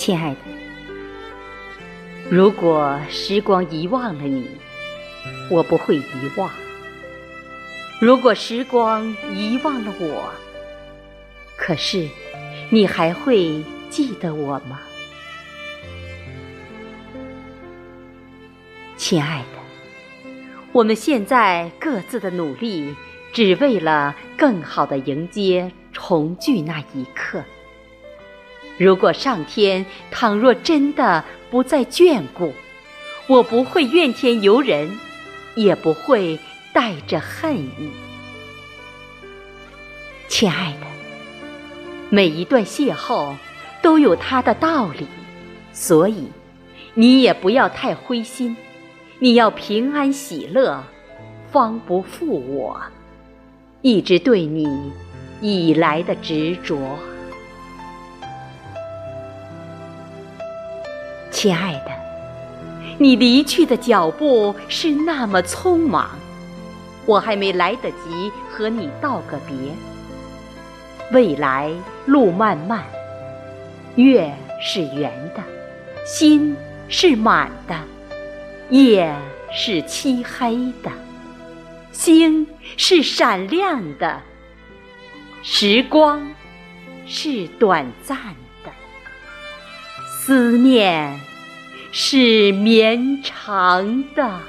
亲爱的，如果时光遗忘了你，我不会遗忘；如果时光遗忘了我，可是你还会记得我吗？亲爱的，我们现在各自的努力，只为了更好的迎接重聚那一刻。如果上天倘若真的不再眷顾，我不会怨天尤人，也不会带着恨意。亲爱的，每一段邂逅都有它的道理，所以你也不要太灰心，你要平安喜乐，方不负我一直对你以来的执着。亲爱的，你离去的脚步是那么匆忙，我还没来得及和你道个别。未来路漫漫，月是圆的，心是满的，夜是漆黑的，星是闪亮的，时光是短暂的，思念。是绵长的。